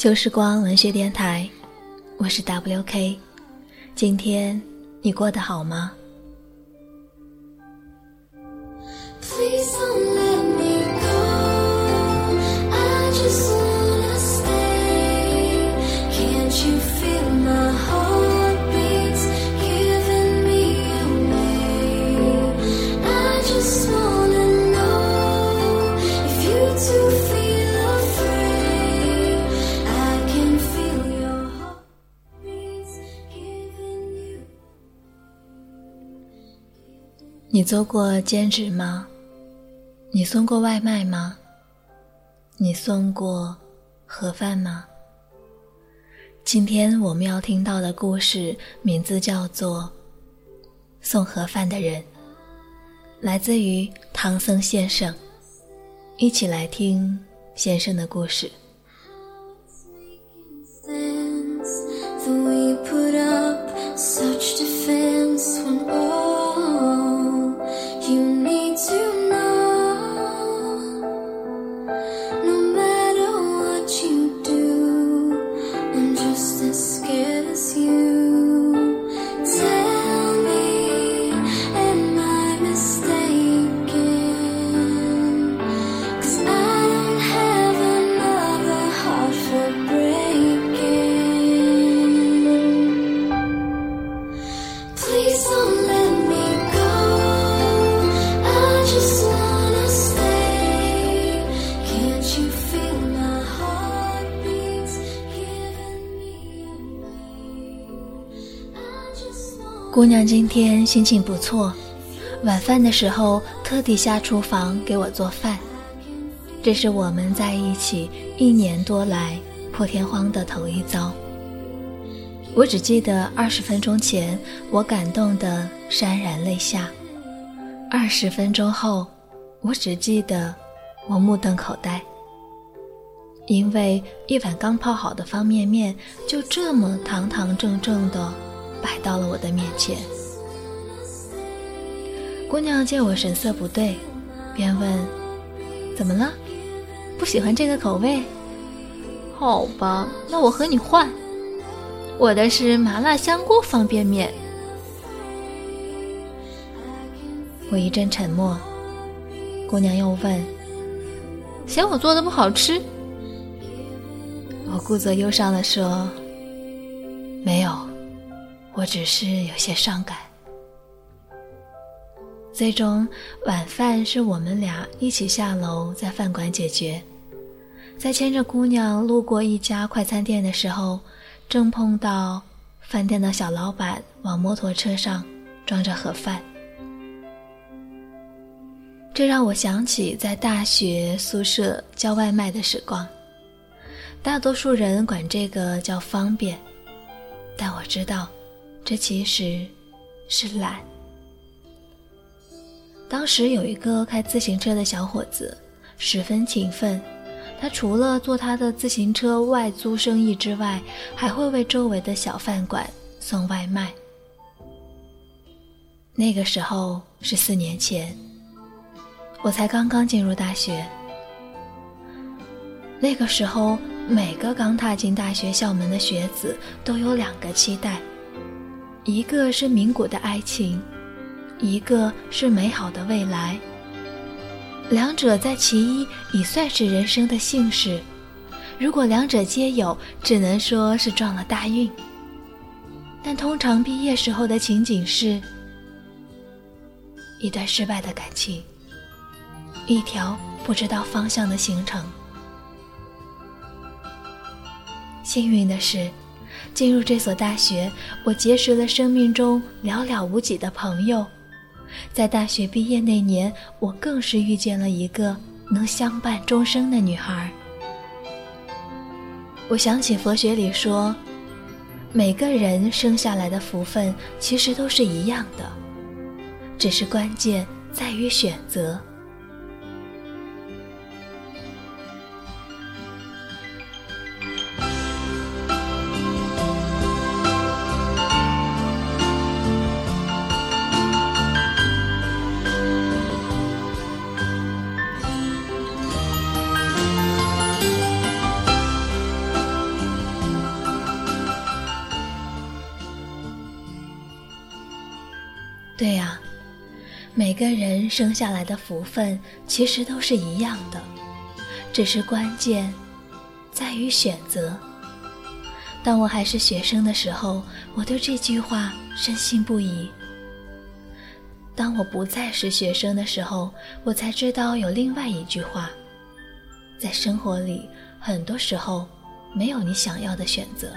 旧时光文学电台，我是 WK。今天你过得好吗？你做过兼职吗？你送过外卖吗？你送过盒饭吗？今天我们要听到的故事名字叫做《送盒饭的人》，来自于唐僧先生。一起来听先生的故事。姑娘今天心情不错，晚饭的时候特地下厨房给我做饭。这是我们在一起一年多来破天荒的头一遭。我只记得二十分钟前，我感动的潸然泪下；二十分钟后，我只记得我目瞪口呆，因为一碗刚泡好的方便面就这么堂堂正正的摆到了我的面前。姑娘见我神色不对，便问：“怎么了？不喜欢这个口味？好吧，那我和你换。我的是麻辣香锅方便面。”我一阵沉默，姑娘又问：“嫌我做的不好吃？”我故作忧伤地说：“没有，我只是有些伤感。”最终，晚饭是我们俩一起下楼在饭馆解决。在牵着姑娘路过一家快餐店的时候，正碰到饭店的小老板往摩托车上装着盒饭。这让我想起在大学宿舍叫外卖的时光。大多数人管这个叫方便，但我知道，这其实是懒。当时有一个开自行车的小伙子，十分勤奋。他除了做他的自行车外租生意之外，还会为周围的小饭馆送外卖。那个时候是四年前，我才刚刚进入大学。那个时候，每个刚踏进大学校门的学子都有两个期待，一个是名古的爱情。一个是美好的未来，两者在其一已算是人生的幸事。如果两者皆有，只能说是撞了大运。但通常毕业时候的情景是，一段失败的感情，一条不知道方向的行程。幸运的是，进入这所大学，我结识了生命中寥寥无几的朋友。在大学毕业那年，我更是遇见了一个能相伴终生的女孩。我想起佛学里说，每个人生下来的福分其实都是一样的，只是关键在于选择。对呀，每个人生下来的福分其实都是一样的，只是关键在于选择。当我还是学生的时候，我对这句话深信不疑。当我不再是学生的时候，我才知道有另外一句话：在生活里，很多时候没有你想要的选择。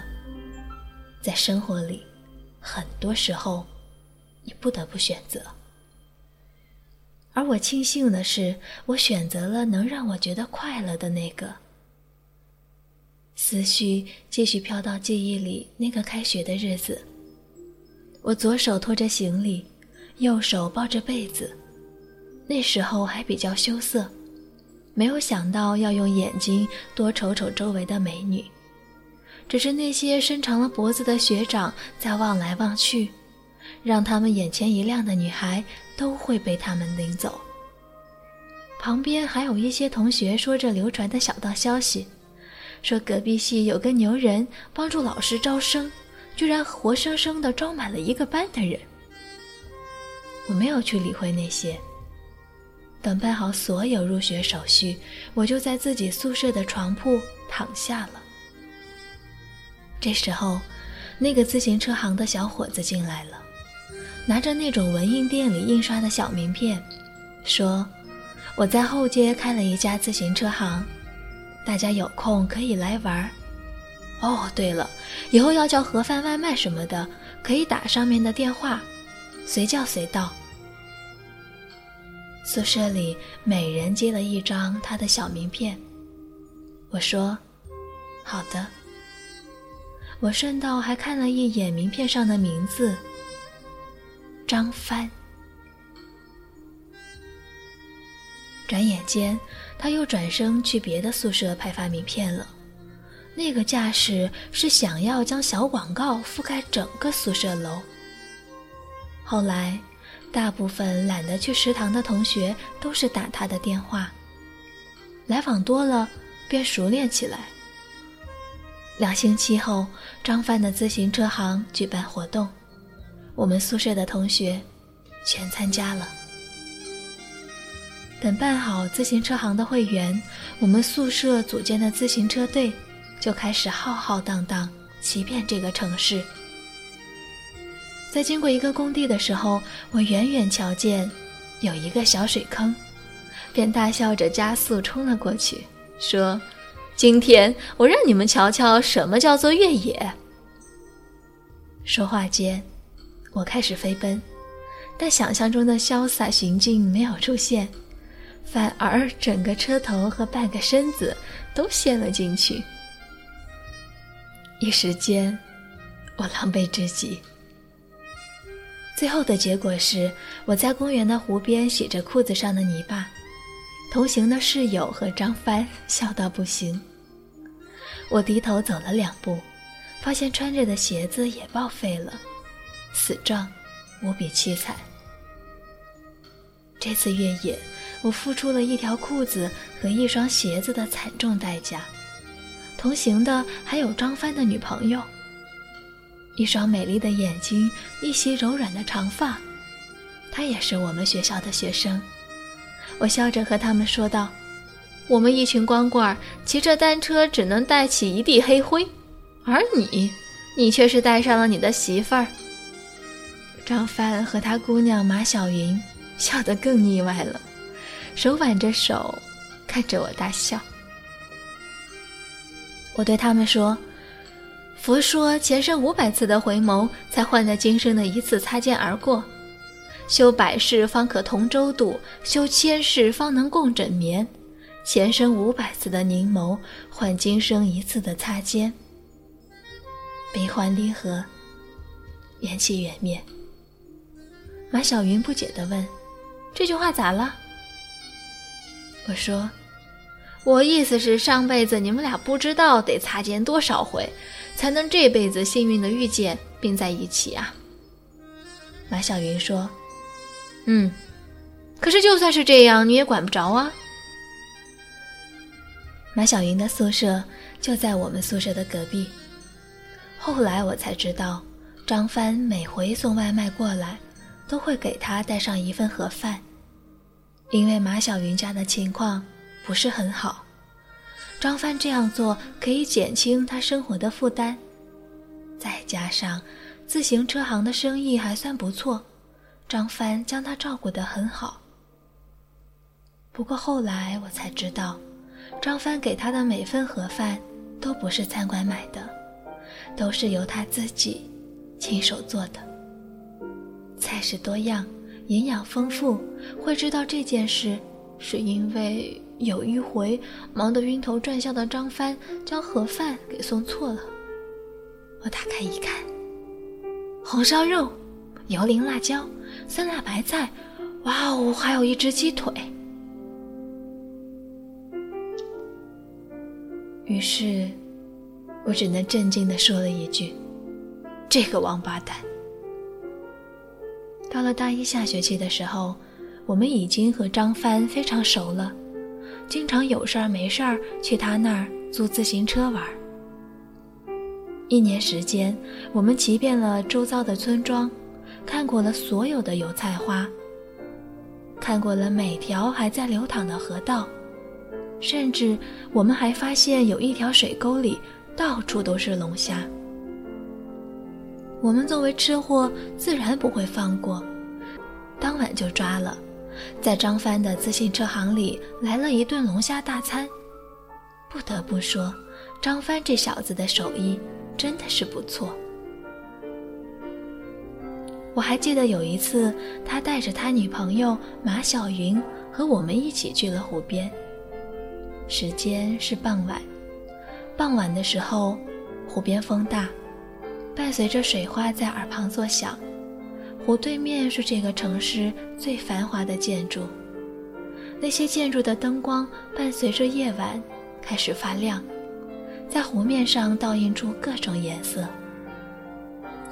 在生活里，很多时候。你不得不选择，而我庆幸的是，我选择了能让我觉得快乐的那个。思绪继续飘到记忆里那个开学的日子，我左手拖着行李，右手抱着被子，那时候还比较羞涩，没有想到要用眼睛多瞅瞅周围的美女，只是那些伸长了脖子的学长在望来望去。让他们眼前一亮的女孩都会被他们领走。旁边还有一些同学说着流传的小道消息，说隔壁系有个牛人帮助老师招生，居然活生生的招满了一个班的人。我没有去理会那些。等办好所有入学手续，我就在自己宿舍的床铺躺下了。这时候，那个自行车行的小伙子进来了。拿着那种文印店里印刷的小名片，说：“我在后街开了一家自行车行，大家有空可以来玩。哦，对了，以后要叫盒饭外卖什么的，可以打上面的电话，随叫随到。”宿舍里每人接了一张他的小名片。我说：“好的。”我顺道还看了一眼名片上的名字。张帆。转眼间，他又转身去别的宿舍派发名片了。那个架势是想要将小广告覆盖整个宿舍楼。后来，大部分懒得去食堂的同学都是打他的电话，来往多了便熟练起来。两星期后，张帆的自行车行举办活动。我们宿舍的同学全参加了。等办好自行车行的会员，我们宿舍组建的自行车队就开始浩浩荡荡骑遍这个城市。在经过一个工地的时候，我远远瞧见有一个小水坑，便大笑着加速冲了过去，说：“今天我让你们瞧瞧什么叫做越野。”说话间。我开始飞奔，但想象中的潇洒行径没有出现，反而整个车头和半个身子都陷了进去。一时间，我狼狈至极。最后的结果是，我在公园的湖边洗着裤子上的泥巴，同行的室友和张帆笑到不行。我低头走了两步，发现穿着的鞋子也报废了。死状无比凄惨。这次越野，我付出了一条裤子和一双鞋子的惨重代价。同行的还有张帆的女朋友，一双美丽的眼睛，一袭柔软的长发。她也是我们学校的学生。我笑着和他们说道：“我们一群光棍骑着单车，只能带起一地黑灰，而你，你却是带上了你的媳妇儿。”张帆和他姑娘马小云笑得更腻歪了，手挽着手，看着我大笑。我对他们说：“佛说前生五百次的回眸，才换得今生的一次擦肩而过。修百世方可同舟渡，修千世方能共枕眠。前生五百次的凝眸换今生一次的擦肩，悲欢离合，缘起缘灭。马小云不解地问：“这句话咋了？”我说：“我意思是，上辈子你们俩不知道得擦肩多少回，才能这辈子幸运的遇见并在一起啊。”马小云说：“嗯，可是就算是这样，你也管不着啊。”马小云的宿舍就在我们宿舍的隔壁。后来我才知道，张帆每回送外卖过来。都会给他带上一份盒饭，因为马小云家的情况不是很好，张帆这样做可以减轻他生活的负担，再加上自行车行的生意还算不错，张帆将他照顾得很好。不过后来我才知道，张帆给他的每份盒饭都不是餐馆买的，都是由他自己亲手做的。菜式多样，营养丰富。会知道这件事，是因为有一回忙得晕头转向的张帆将盒饭给送错了。我打开一看，红烧肉、油淋辣椒、酸辣白菜，哇哦，还有一只鸡腿。于是，我只能震惊地说了一句：“这个王八蛋。”到了大一下学期的时候，我们已经和张帆非常熟了，经常有事儿没事儿去他那儿租自行车玩。一年时间，我们骑遍了周遭的村庄，看过了所有的油菜花，看过了每条还在流淌的河道，甚至我们还发现有一条水沟里到处都是龙虾。我们作为吃货，自然不会放过，当晚就抓了，在张帆的自行车行里来了一顿龙虾大餐。不得不说，张帆这小子的手艺真的是不错。我还记得有一次，他带着他女朋友马小云和我们一起去了湖边。时间是傍晚，傍晚的时候，湖边风大。伴随着水花在耳旁作响，湖对面是这个城市最繁华的建筑。那些建筑的灯光伴随着夜晚开始发亮，在湖面上倒映出各种颜色。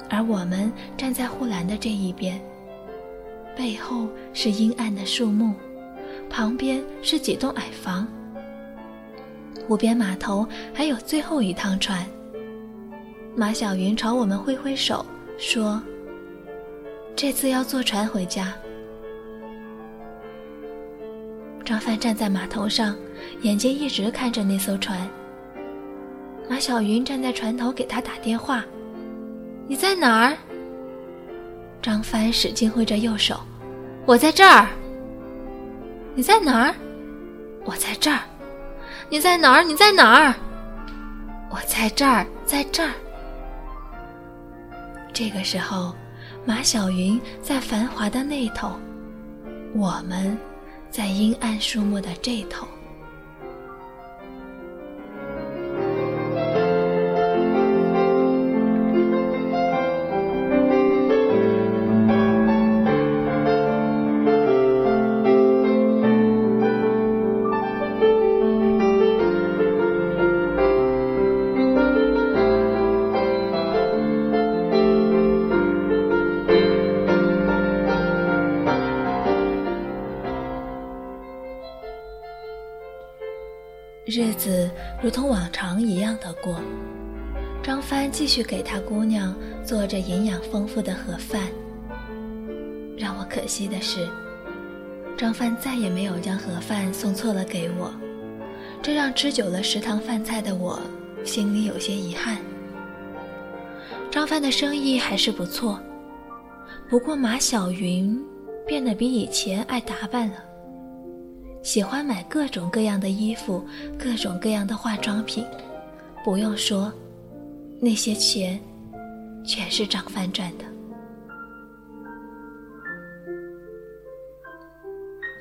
而我们站在护栏的这一边，背后是阴暗的树木，旁边是几栋矮房。湖边码头还有最后一趟船。马小云朝我们挥挥手，说：“这次要坐船回家。”张帆站在码头上，眼睛一直看着那艘船。马小云站在船头给他打电话：“你在哪儿？”张帆使劲挥着右手：“我在这儿。”“你在哪儿？”“我在这儿。”“你在哪儿？你在哪儿？”“我在这儿，在这儿。”这个时候，马小云在繁华的那头，我们在阴暗树木的这头。日子如同往常一样的过，张帆继续给他姑娘做着营养丰富的盒饭。让我可惜的是，张帆再也没有将盒饭送错了给我，这让吃久了食堂饭菜的我心里有些遗憾。张帆的生意还是不错，不过马小云变得比以前爱打扮了。喜欢买各种各样的衣服，各种各样的化妆品。不用说，那些钱全是张帆赚的。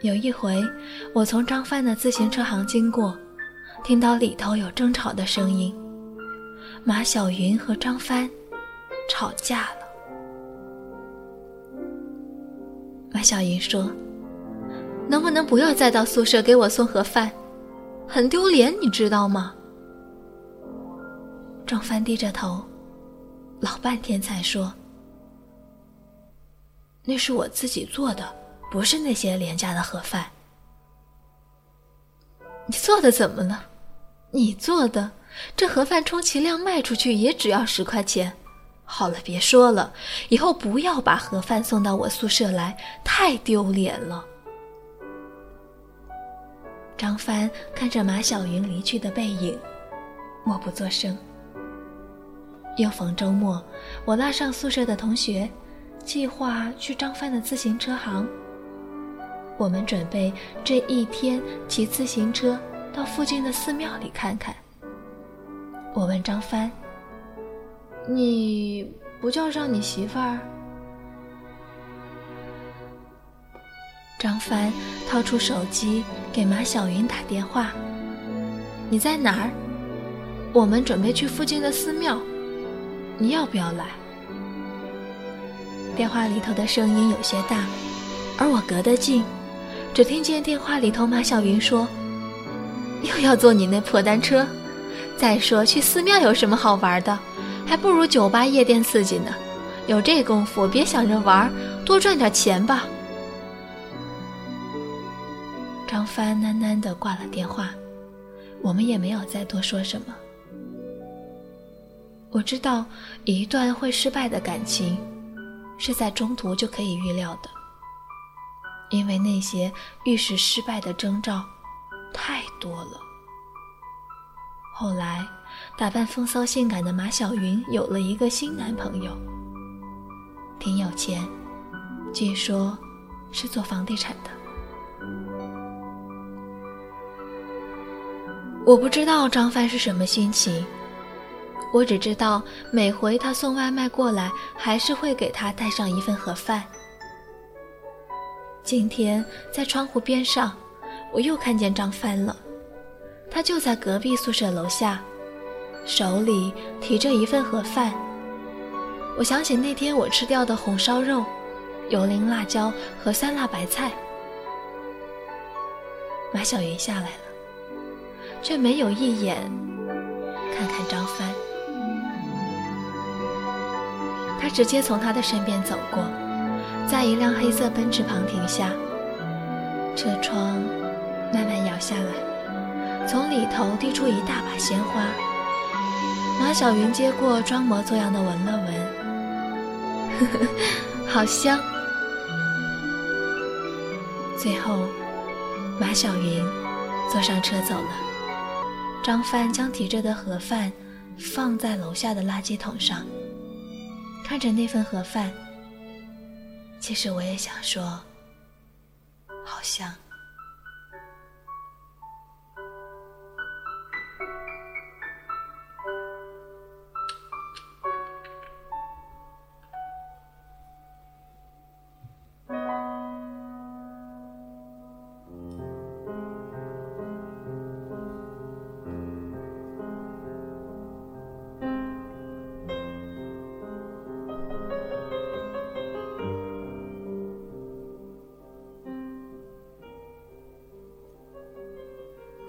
有一回，我从张帆的自行车行经过，听到里头有争吵的声音，马小云和张帆吵架了。马小云说：“能不能不要再到宿舍给我送盒饭？很丢脸，你知道吗？”张帆低着头，老半天才说：“那是我自己做的。”不是那些廉价的盒饭，你做的怎么了？你做的这盒饭充其量卖出去也只要十块钱。好了，别说了，以后不要把盒饭送到我宿舍来，太丢脸了。张帆看着马小云离去的背影，默不作声。又逢周末，我拉上宿舍的同学，计划去张帆的自行车行。我们准备这一天骑自行车到附近的寺庙里看看。我问张帆：“你不叫上你媳妇儿？”张帆掏出手机给马小云打电话：“你在哪儿？我们准备去附近的寺庙，你要不要来？”电话里头的声音有些大，而我隔得近。只听见电话里头马小云说：“又要坐你那破单车。再说去寺庙有什么好玩的？还不如酒吧夜店刺激呢。有这功夫，别想着玩，多赚点钱吧。”张帆喃喃地挂了电话，我们也没有再多说什么。我知道，一段会失败的感情，是在中途就可以预料的。因为那些预示失败的征兆太多了。后来，打扮风骚性感的马小云有了一个新男朋友，挺有钱，据说是做房地产的。我不知道张帆是什么心情，我只知道每回他送外卖过来，还是会给他带上一份盒饭。今天在窗户边上，我又看见张帆了。他就在隔壁宿舍楼下，手里提着一份盒饭。我想起那天我吃掉的红烧肉、油淋辣椒和酸辣白菜。马小云下来了，却没有一眼看看张帆。他直接从他的身边走过。在一辆黑色奔驰旁停下，车窗慢慢摇下来，从里头递出一大把鲜花。马小云接过，装模作样的闻了闻，呵呵，好香。最后，马小云坐上车走了。张帆将提着的盒饭放在楼下的垃圾桶上，看着那份盒饭。其实我也想说，好像。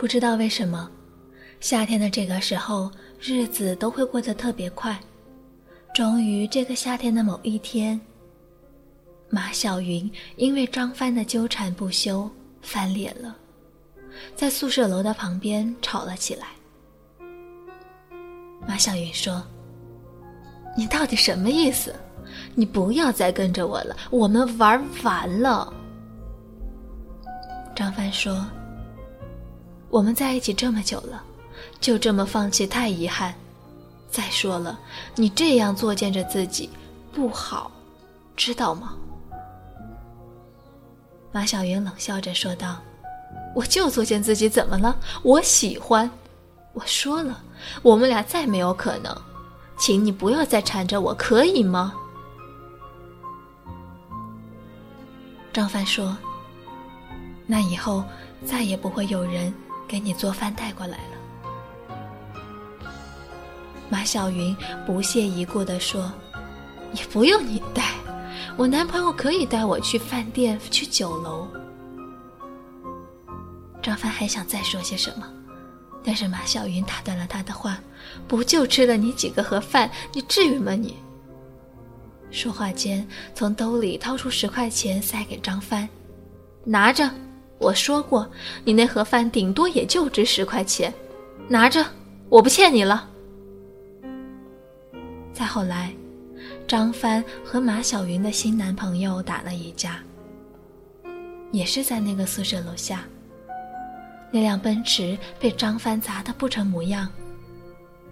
不知道为什么，夏天的这个时候，日子都会过得特别快。终于，这个夏天的某一天，马小云因为张帆的纠缠不休翻脸了，在宿舍楼的旁边吵了起来。马小云说：“你到底什么意思？你不要再跟着我了，我们玩完了。”张帆说。我们在一起这么久了，就这么放弃太遗憾。再说了，你这样作践着自己，不好，知道吗？马小云冷笑着说道：“我就作践自己，怎么了？我喜欢。我说了，我们俩再没有可能，请你不要再缠着我，可以吗？”张帆说。那以后再也不会有人给你做饭带过来了。马小云不屑一顾地说：“也不用你带，我男朋友可以带我去饭店、去酒楼。”张帆还想再说些什么，但是马小云打断了他的话：“不就吃了你几个盒饭，你至于吗你？”说话间，从兜里掏出十块钱塞给张帆：“拿着，我说过，你那盒饭顶多也就值十块钱，拿着，我不欠你了。”再后来，张帆和马小云的新男朋友打了一架，也是在那个宿舍楼下。那辆奔驰被张帆砸得不成模样，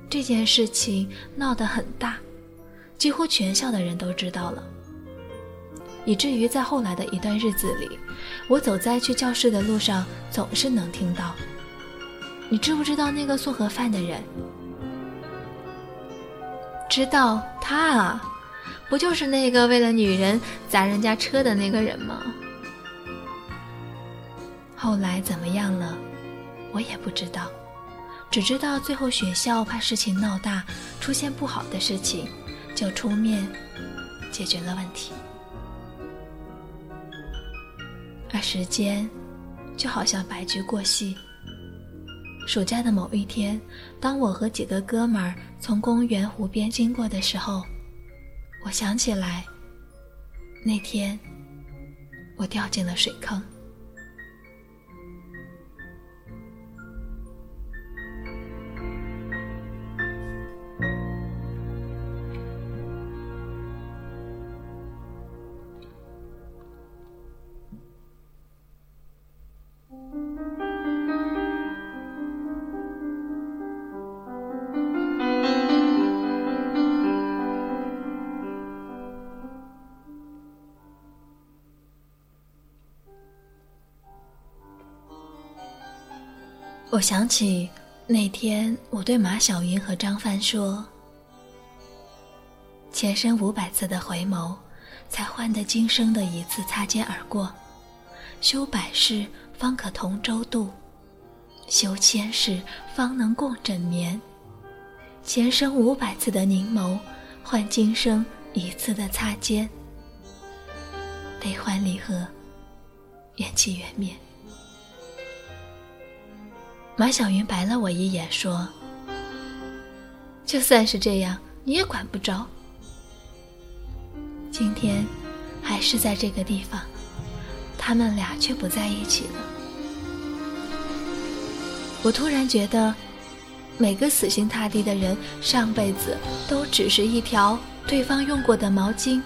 这件事情闹得很大，几乎全校的人都知道了，以至于在后来的一段日子里，我走在去教室的路上，总是能听到：“你知不知道那个送盒饭的人？”知道他啊，不就是那个为了女人砸人家车的那个人吗？后来怎么样了？我也不知道，只知道最后学校怕事情闹大，出现不好的事情，就出面解决了问题。而时间就好像白驹过隙。暑假的某一天，当我和几个哥们儿从公园湖边经过的时候，我想起来，那天我掉进了水坑。我想起那天，我对马小云和张帆说：“前生五百次的回眸，才换得今生的一次擦肩而过；修百世，方可同舟渡；修千世，方能共枕眠。前生五百次的凝眸，换今生一次的擦肩。悲欢离合，缘起缘灭。”马小云白了我一眼，说：“就算是这样，你也管不着。今天，还是在这个地方，他们俩却不在一起了。我突然觉得，每个死心塌地的人，上辈子都只是一条对方用过的毛巾，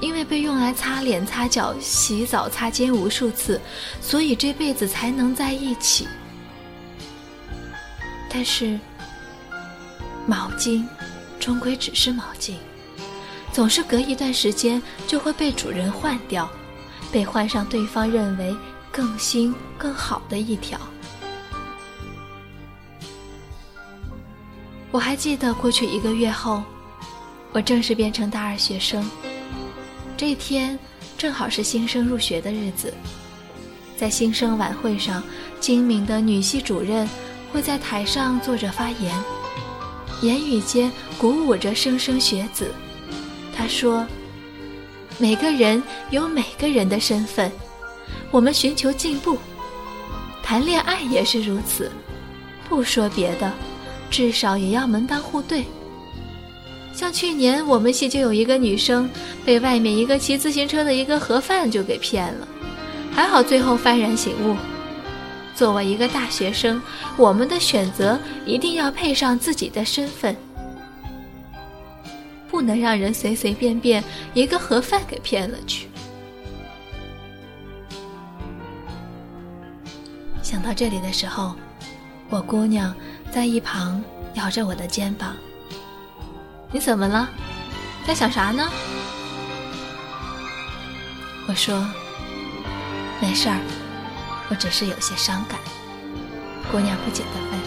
因为被用来擦脸、擦脚、洗澡、擦肩无数次，所以这辈子才能在一起。”但是，毛巾终归只是毛巾，总是隔一段时间就会被主人换掉，被换上对方认为更新更好的一条。我还记得过去一个月后，我正式变成大二学生。这一天正好是新生入学的日子，在新生晚会上，精明的女系主任。会在台上坐着发言，言语间鼓舞着莘莘学子。他说：“每个人有每个人的身份，我们寻求进步，谈恋爱也是如此。不说别的，至少也要门当户对。像去年我们系就有一个女生被外面一个骑自行车的一个盒饭就给骗了，还好最后幡然醒悟。”作为一个大学生，我们的选择一定要配上自己的身份，不能让人随随便便一个盒饭给骗了去。想到这里的时候，我姑娘在一旁摇着我的肩膀：“你怎么了？在想啥呢？”我说：“没事儿。”我只是有些伤感，姑娘不解的问：“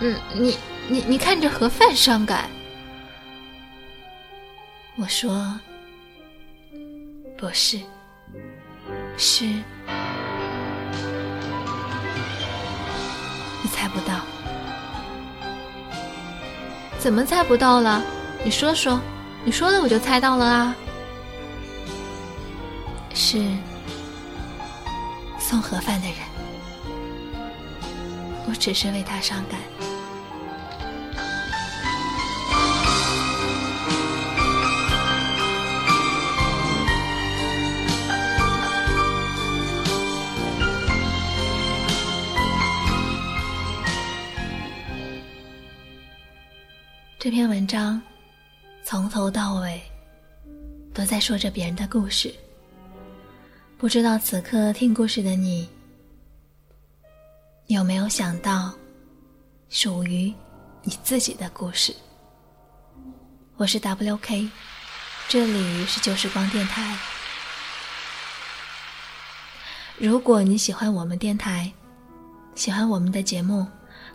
嗯，你你你看着盒饭伤感？”我说：“不是，是，你猜不到。怎么猜不到了？你说说，你说的我就猜到了啊。是送盒饭的人，我只是为他伤感。这篇文章从头到尾都在说着别人的故事。不知道此刻听故事的你，有没有想到属于你自己的故事？我是 WK，这里是旧时光电台。如果你喜欢我们电台，喜欢我们的节目，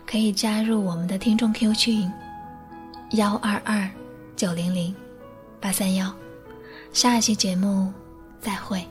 可以加入我们的听众 Q 群幺二二九零零八三幺。下一期节目再会。